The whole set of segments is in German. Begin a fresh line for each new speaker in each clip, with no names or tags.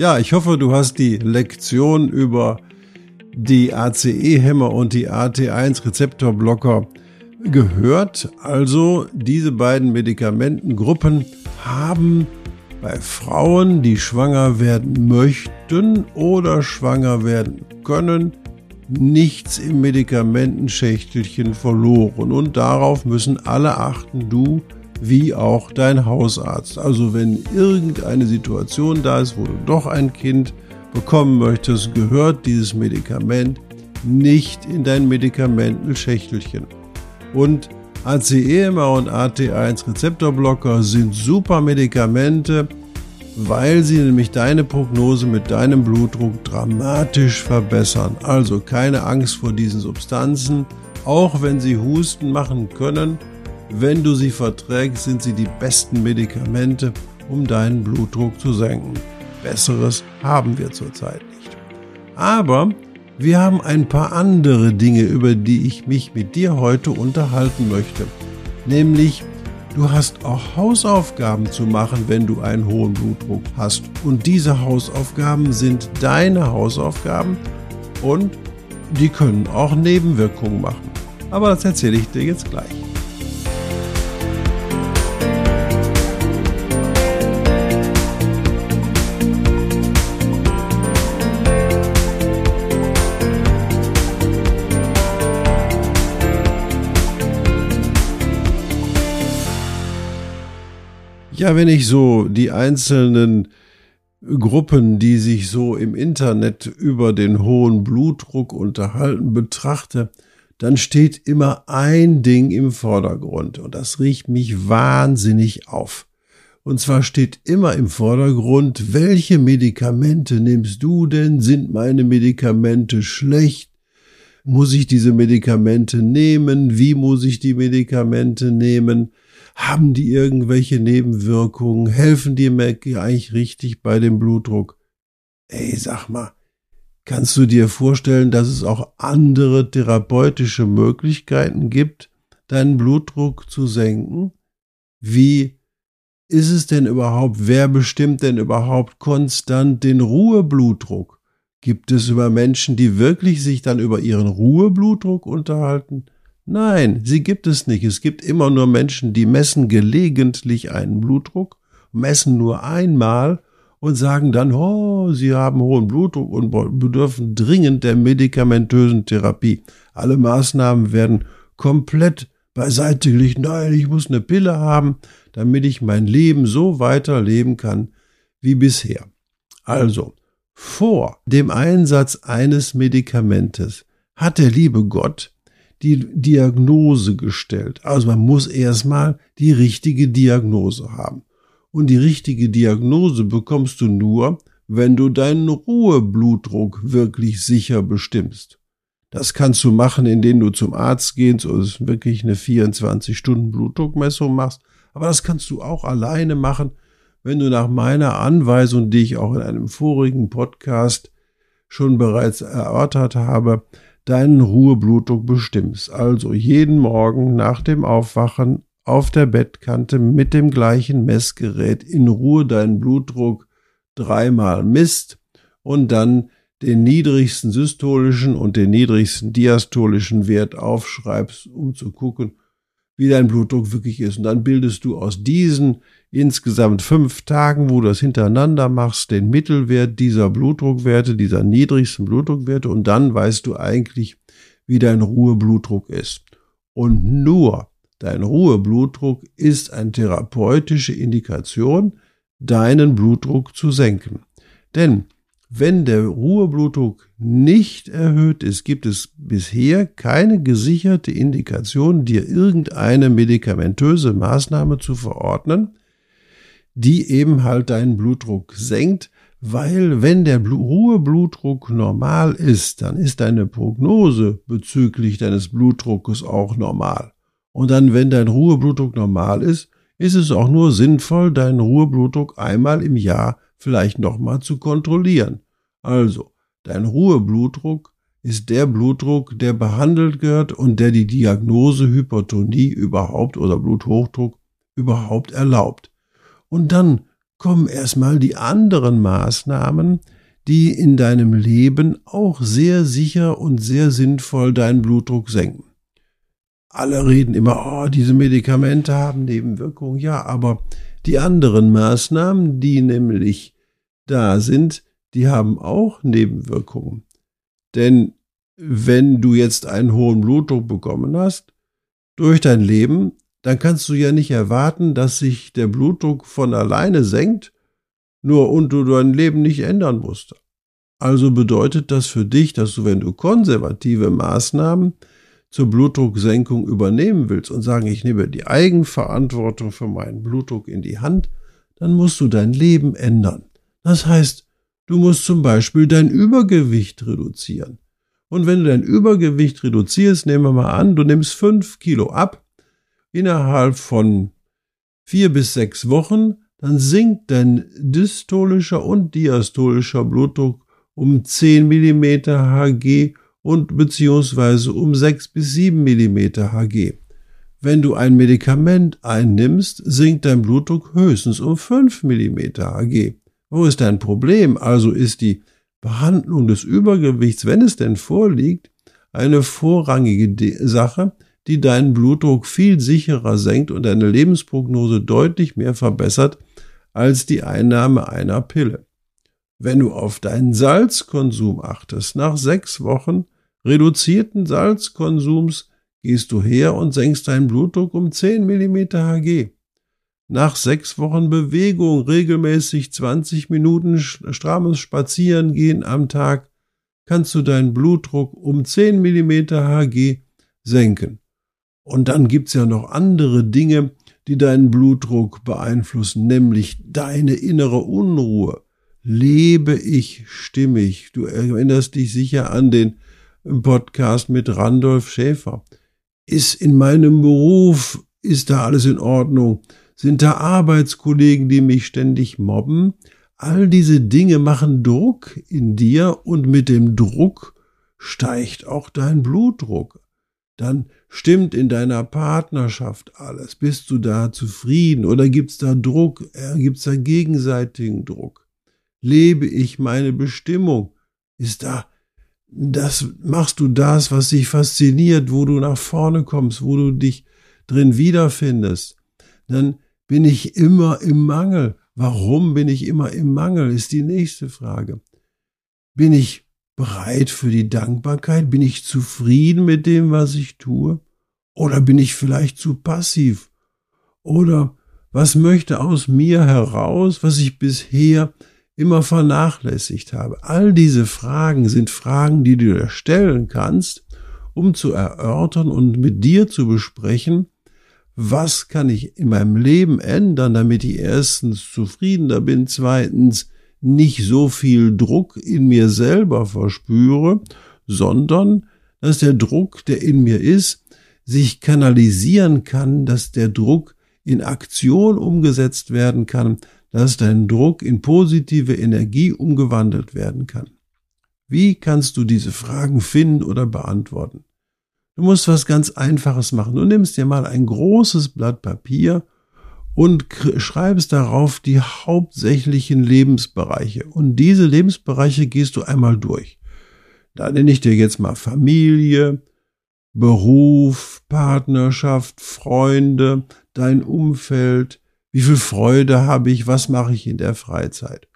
Ja, ich hoffe, du hast die Lektion über die ACE-Hämmer und die AT1-Rezeptorblocker gehört. Also diese beiden Medikamentengruppen haben bei Frauen, die schwanger werden möchten oder schwanger werden können, nichts im Medikamentenschächtelchen verloren. Und darauf müssen alle achten, du wie auch dein Hausarzt. Also wenn irgendeine Situation da ist, wo du doch ein Kind bekommen möchtest, gehört dieses Medikament nicht in dein Medikamentenschächtelchen. Und ACE-MA und AT1 Rezeptorblocker sind super Medikamente, weil sie nämlich deine Prognose mit deinem Blutdruck dramatisch verbessern. Also keine Angst vor diesen Substanzen, auch wenn sie Husten machen können. Wenn du sie verträgst, sind sie die besten Medikamente, um deinen Blutdruck zu senken. Besseres haben wir zurzeit nicht. Aber wir haben ein paar andere Dinge, über die ich mich mit dir heute unterhalten möchte. Nämlich, du hast auch Hausaufgaben zu machen, wenn du einen hohen Blutdruck hast. Und diese Hausaufgaben sind deine Hausaufgaben und die können auch Nebenwirkungen machen. Aber das erzähle ich dir jetzt gleich. Ja, wenn ich so die einzelnen Gruppen, die sich so im Internet über den hohen Blutdruck unterhalten, betrachte, dann steht immer ein Ding im Vordergrund und das riecht mich wahnsinnig auf. Und zwar steht immer im Vordergrund, welche Medikamente nimmst du denn? Sind meine Medikamente schlecht? Muss ich diese Medikamente nehmen? Wie muss ich die Medikamente nehmen? Haben die irgendwelche Nebenwirkungen? Helfen die mir eigentlich richtig bei dem Blutdruck? Ey, sag mal, kannst du dir vorstellen, dass es auch andere therapeutische Möglichkeiten gibt, deinen Blutdruck zu senken? Wie ist es denn überhaupt? Wer bestimmt denn überhaupt konstant den Ruheblutdruck? Gibt es über Menschen, die wirklich sich dann über ihren Ruheblutdruck unterhalten? Nein, sie gibt es nicht. Es gibt immer nur Menschen, die messen gelegentlich einen Blutdruck, messen nur einmal und sagen dann, oh, sie haben hohen Blutdruck und bedürfen dringend der medikamentösen Therapie. Alle Maßnahmen werden komplett beiseite gelegt. Nein, ich muss eine Pille haben, damit ich mein Leben so weiterleben kann wie bisher. Also, vor dem Einsatz eines Medikamentes hat der liebe Gott die Diagnose gestellt. Also man muss erstmal die richtige Diagnose haben. Und die richtige Diagnose bekommst du nur, wenn du deinen Ruheblutdruck wirklich sicher bestimmst. Das kannst du machen, indem du zum Arzt gehst und wirklich eine 24-Stunden-Blutdruckmessung machst. Aber das kannst du auch alleine machen, wenn du nach meiner Anweisung, die ich auch in einem vorigen Podcast schon bereits erörtert habe, deinen Ruheblutdruck bestimmst. Also jeden Morgen nach dem Aufwachen auf der Bettkante mit dem gleichen Messgerät in Ruhe deinen Blutdruck dreimal misst und dann den niedrigsten systolischen und den niedrigsten diastolischen Wert aufschreibst, um zu gucken, wie dein Blutdruck wirklich ist. Und dann bildest du aus diesen insgesamt fünf Tagen, wo du das hintereinander machst, den Mittelwert dieser Blutdruckwerte, dieser niedrigsten Blutdruckwerte und dann weißt du eigentlich, wie dein Ruheblutdruck ist. Und nur dein Ruheblutdruck ist eine therapeutische Indikation, deinen Blutdruck zu senken. Denn wenn der Ruheblutdruck nicht erhöht ist, gibt es bisher keine gesicherte Indikation, dir irgendeine medikamentöse Maßnahme zu verordnen, die eben halt deinen Blutdruck senkt, Weil wenn der hohe Blutdruck normal ist, dann ist deine Prognose bezüglich deines Blutdruckes auch normal. Und dann, wenn dein Ruheblutdruck normal ist, ist es auch nur sinnvoll, deinen Ruheblutdruck einmal im Jahr vielleicht nochmal zu kontrollieren. Also, dein Ruheblutdruck ist der Blutdruck, der behandelt gehört und der die Diagnose Hypertonie überhaupt oder Bluthochdruck überhaupt erlaubt. Und dann kommen erstmal die anderen Maßnahmen, die in deinem Leben auch sehr sicher und sehr sinnvoll deinen Blutdruck senken. Alle reden immer, oh, diese Medikamente haben Nebenwirkungen. Ja, aber die anderen Maßnahmen, die nämlich da sind, die haben auch Nebenwirkungen. Denn wenn du jetzt einen hohen Blutdruck bekommen hast, durch dein Leben, dann kannst du ja nicht erwarten, dass sich der Blutdruck von alleine senkt, nur und du dein Leben nicht ändern musst. Also bedeutet das für dich, dass du, wenn du konservative Maßnahmen zur Blutdrucksenkung übernehmen willst und sagen, ich nehme die Eigenverantwortung für meinen Blutdruck in die Hand, dann musst du dein Leben ändern. Das heißt, du musst zum Beispiel dein Übergewicht reduzieren. Und wenn du dein Übergewicht reduzierst, nehmen wir mal an, du nimmst fünf Kilo ab, innerhalb von vier bis sechs Wochen, dann sinkt dein dystolischer und diastolischer Blutdruck um 10 mm Hg und beziehungsweise um 6 bis 7 mm Hg. Wenn du ein Medikament einnimmst, sinkt dein Blutdruck höchstens um 5 mm Hg. Wo ist dein Problem? Also ist die Behandlung des Übergewichts, wenn es denn vorliegt, eine vorrangige Sache, die deinen Blutdruck viel sicherer senkt und deine Lebensprognose deutlich mehr verbessert als die Einnahme einer Pille. Wenn du auf deinen Salzkonsum achtest, nach sechs Wochen reduzierten Salzkonsums gehst du her und senkst deinen Blutdruck um 10 mm Hg. Nach sechs Wochen Bewegung, regelmäßig 20 Minuten strammes Spazierengehen am Tag, kannst du deinen Blutdruck um 10 mm Hg senken. Und dann gibt's ja noch andere Dinge, die deinen Blutdruck beeinflussen, nämlich deine innere Unruhe. Lebe ich stimmig? Du erinnerst dich sicher an den Podcast mit Randolph Schäfer. Ist in meinem Beruf, ist da alles in Ordnung? Sind da Arbeitskollegen, die mich ständig mobben? All diese Dinge machen Druck in dir und mit dem Druck steigt auch dein Blutdruck dann stimmt in deiner Partnerschaft alles. Bist du da zufrieden oder gibt's da Druck? Äh, gibt's da gegenseitigen Druck? Lebe ich meine Bestimmung? Ist da das machst du das, was dich fasziniert, wo du nach vorne kommst, wo du dich drin wiederfindest, dann bin ich immer im Mangel. Warum bin ich immer im Mangel, ist die nächste Frage. Bin ich bereit für die Dankbarkeit? Bin ich zufrieden mit dem, was ich tue? Oder bin ich vielleicht zu passiv? Oder was möchte aus mir heraus, was ich bisher immer vernachlässigt habe? All diese Fragen sind Fragen, die du dir stellen kannst, um zu erörtern und mit dir zu besprechen, was kann ich in meinem Leben ändern, damit ich erstens zufriedener bin, zweitens nicht so viel Druck in mir selber verspüre, sondern dass der Druck, der in mir ist, sich kanalisieren kann, dass der Druck in Aktion umgesetzt werden kann, dass dein Druck in positive Energie umgewandelt werden kann. Wie kannst du diese Fragen finden oder beantworten? Du musst was ganz Einfaches machen. Du nimmst dir mal ein großes Blatt Papier und schreibst darauf die hauptsächlichen Lebensbereiche. Und diese Lebensbereiche gehst du einmal durch. Da nenne ich dir jetzt mal Familie, Beruf, Partnerschaft, Freunde, dein Umfeld, wie viel Freude habe ich, was mache ich in der Freizeit.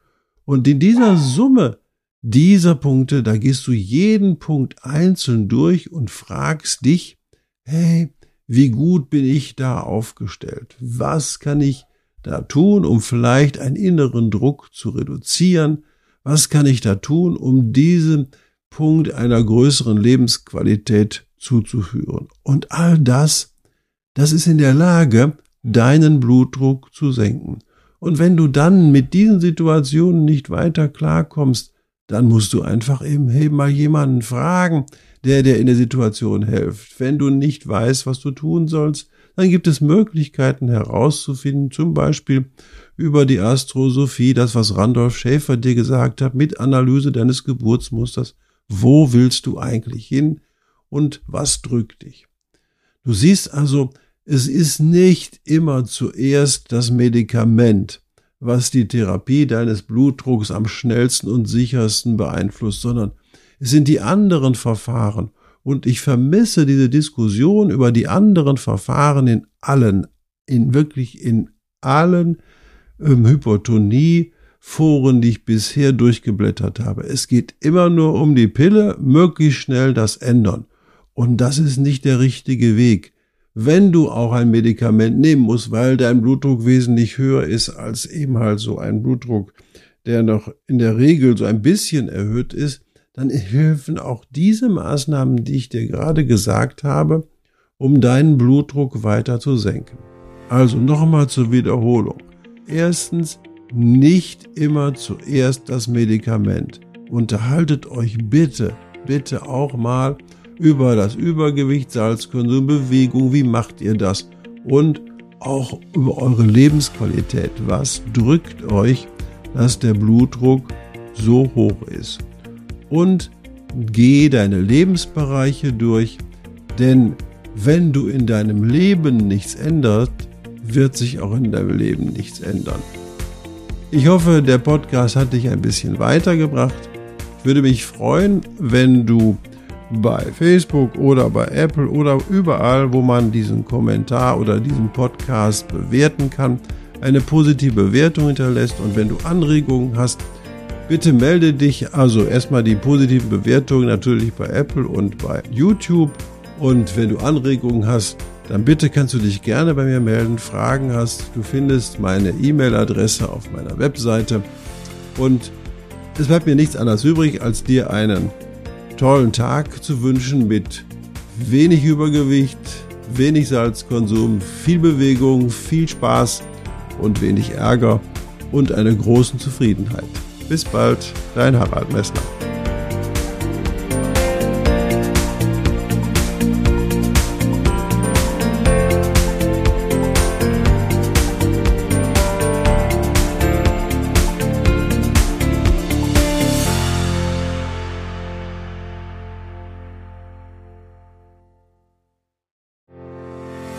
Und in dieser Summe dieser Punkte, da gehst du jeden Punkt einzeln durch und fragst dich, hey, wie gut bin ich da aufgestellt? Was kann ich da tun, um vielleicht einen inneren Druck zu reduzieren? Was kann ich da tun, um diesen Punkt einer größeren Lebensqualität zuzuführen? Und all das, das ist in der Lage, deinen Blutdruck zu senken. Und wenn du dann mit diesen Situationen nicht weiter klarkommst, dann musst du einfach eben, eben mal jemanden fragen, der dir in der Situation hilft. Wenn du nicht weißt, was du tun sollst, dann gibt es Möglichkeiten herauszufinden, zum Beispiel über die Astrosophie, das, was Randolph Schäfer dir gesagt hat, mit Analyse deines Geburtsmusters. Wo willst du eigentlich hin und was drückt dich? Du siehst also, es ist nicht immer zuerst das Medikament, was die Therapie deines Blutdrucks am schnellsten und sichersten beeinflusst, sondern es sind die anderen Verfahren. Und ich vermisse diese Diskussion über die anderen Verfahren in allen, in wirklich in allen ähm, Hypertonie-Foren, die ich bisher durchgeblättert habe. Es geht immer nur um die Pille, möglichst schnell das ändern. Und das ist nicht der richtige Weg. Wenn du auch ein Medikament nehmen musst, weil dein Blutdruck wesentlich höher ist als eben halt so ein Blutdruck, der noch in der Regel so ein bisschen erhöht ist, dann helfen auch diese Maßnahmen, die ich dir gerade gesagt habe, um deinen Blutdruck weiter zu senken. Also nochmal zur Wiederholung. Erstens, nicht immer zuerst das Medikament. Unterhaltet euch bitte, bitte auch mal über das Übergewicht, Salzkonsum, Bewegung, wie macht ihr das? Und auch über eure Lebensqualität. Was drückt euch, dass der Blutdruck so hoch ist? Und geh deine Lebensbereiche durch, denn wenn du in deinem Leben nichts änderst, wird sich auch in deinem Leben nichts ändern. Ich hoffe, der Podcast hat dich ein bisschen weitergebracht. Ich würde mich freuen, wenn du bei Facebook oder bei Apple oder überall, wo man diesen Kommentar oder diesen Podcast bewerten kann, eine positive Bewertung hinterlässt. Und wenn du Anregungen hast, bitte melde dich. Also erstmal die positive Bewertung natürlich bei Apple und bei YouTube. Und wenn du Anregungen hast, dann bitte kannst du dich gerne bei mir melden, Fragen hast. Du findest meine E-Mail-Adresse auf meiner Webseite. Und es bleibt mir nichts anderes übrig, als dir einen tollen Tag zu wünschen mit wenig Übergewicht, wenig Salzkonsum, viel Bewegung, viel Spaß und wenig Ärger und einer großen Zufriedenheit. Bis bald, dein Harald Messner.